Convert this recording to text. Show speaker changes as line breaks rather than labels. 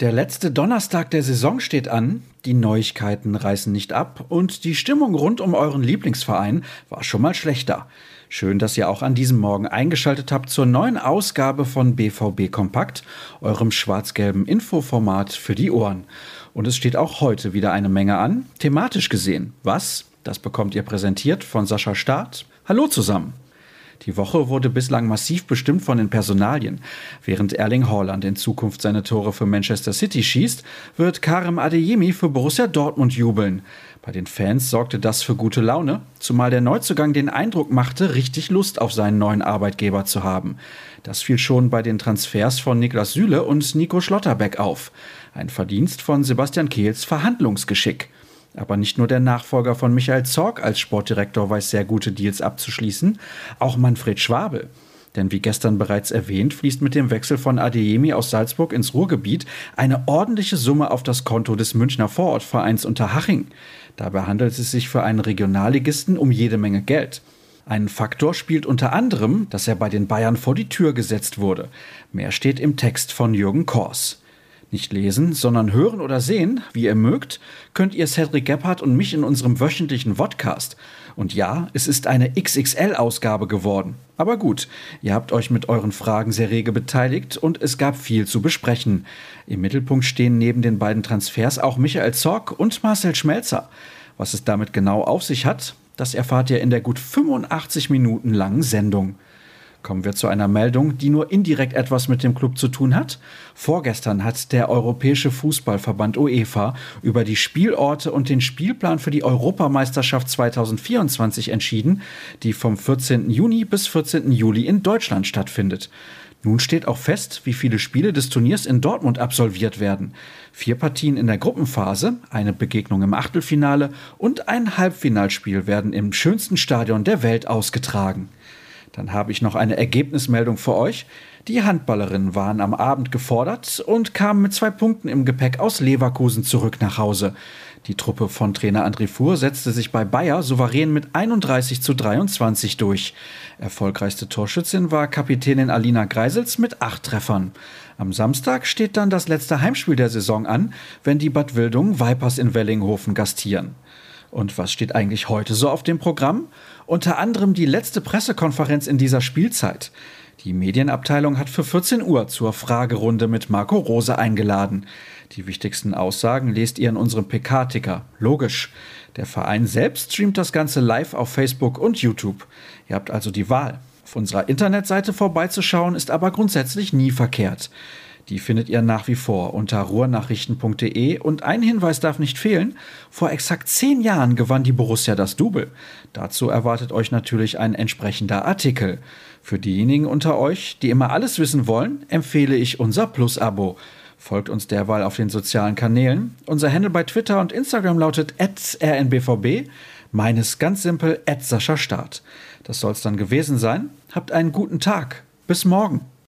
Der letzte Donnerstag der Saison steht an, die Neuigkeiten reißen nicht ab und die Stimmung rund um euren Lieblingsverein war schon mal schlechter. Schön, dass ihr auch an diesem Morgen eingeschaltet habt zur neuen Ausgabe von BVB Kompakt, eurem schwarz-gelben Infoformat für die Ohren. Und es steht auch heute wieder eine Menge an, thematisch gesehen. Was? Das bekommt ihr präsentiert von Sascha Staat. Hallo zusammen. Die Woche wurde bislang massiv bestimmt von den Personalien. Während Erling Haaland in Zukunft seine Tore für Manchester City schießt, wird Karim Adeyemi für Borussia Dortmund jubeln. Bei den Fans sorgte das für gute Laune, zumal der Neuzugang den Eindruck machte, richtig Lust auf seinen neuen Arbeitgeber zu haben. Das fiel schon bei den Transfers von Niklas Süle und Nico Schlotterbeck auf. Ein Verdienst von Sebastian Kehls Verhandlungsgeschick. Aber nicht nur der Nachfolger von Michael Zorg als Sportdirektor weiß sehr gute Deals abzuschließen, auch Manfred Schwabel. Denn wie gestern bereits erwähnt, fließt mit dem Wechsel von Adeyemi aus Salzburg ins Ruhrgebiet eine ordentliche Summe auf das Konto des Münchner Vorortvereins Unterhaching. Dabei handelt es sich für einen Regionalligisten um jede Menge Geld. Ein Faktor spielt unter anderem, dass er bei den Bayern vor die Tür gesetzt wurde. Mehr steht im Text von Jürgen Kors. Nicht lesen, sondern hören oder sehen, wie ihr mögt, könnt ihr Cedric Gebhardt und mich in unserem wöchentlichen Vodcast. Und ja, es ist eine XXL-Ausgabe geworden. Aber gut, ihr habt euch mit euren Fragen sehr rege beteiligt und es gab viel zu besprechen. Im Mittelpunkt stehen neben den beiden Transfers auch Michael Zorg und Marcel Schmelzer. Was es damit genau auf sich hat, das erfahrt ihr in der gut 85 Minuten langen Sendung. Kommen wir zu einer Meldung, die nur indirekt etwas mit dem Club zu tun hat. Vorgestern hat der Europäische Fußballverband UEFA über die Spielorte und den Spielplan für die Europameisterschaft 2024 entschieden, die vom 14. Juni bis 14. Juli in Deutschland stattfindet. Nun steht auch fest, wie viele Spiele des Turniers in Dortmund absolviert werden. Vier Partien in der Gruppenphase, eine Begegnung im Achtelfinale und ein Halbfinalspiel werden im schönsten Stadion der Welt ausgetragen. Dann habe ich noch eine Ergebnismeldung für euch. Die Handballerinnen waren am Abend gefordert und kamen mit zwei Punkten im Gepäck aus Leverkusen zurück nach Hause. Die Truppe von Trainer André Fuhr setzte sich bei Bayer souverän mit 31 zu 23 durch. Erfolgreichste Torschützin war Kapitänin Alina Greisels mit acht Treffern. Am Samstag steht dann das letzte Heimspiel der Saison an, wenn die Bad Wildung Vipers in Wellinghofen gastieren. Und was steht eigentlich heute so auf dem Programm? Unter anderem die letzte Pressekonferenz in dieser Spielzeit. Die Medienabteilung hat für 14 Uhr zur Fragerunde mit Marco Rose eingeladen. Die wichtigsten Aussagen lest ihr in unserem PK-Ticker. Logisch. Der Verein selbst streamt das Ganze live auf Facebook und YouTube. Ihr habt also die Wahl. Auf unserer Internetseite vorbeizuschauen ist aber grundsätzlich nie verkehrt. Die findet ihr nach wie vor unter ruhrnachrichten.de und ein Hinweis darf nicht fehlen. Vor exakt zehn Jahren gewann die Borussia das Double. Dazu erwartet euch natürlich ein entsprechender Artikel. Für diejenigen unter euch, die immer alles wissen wollen, empfehle ich unser Plus-Abo. Folgt uns derweil auf den sozialen Kanälen. Unser Handle bei Twitter und Instagram lautet rnbvb. Meines ganz simpel Sascha Start. Das soll's dann gewesen sein. Habt einen guten Tag. Bis morgen.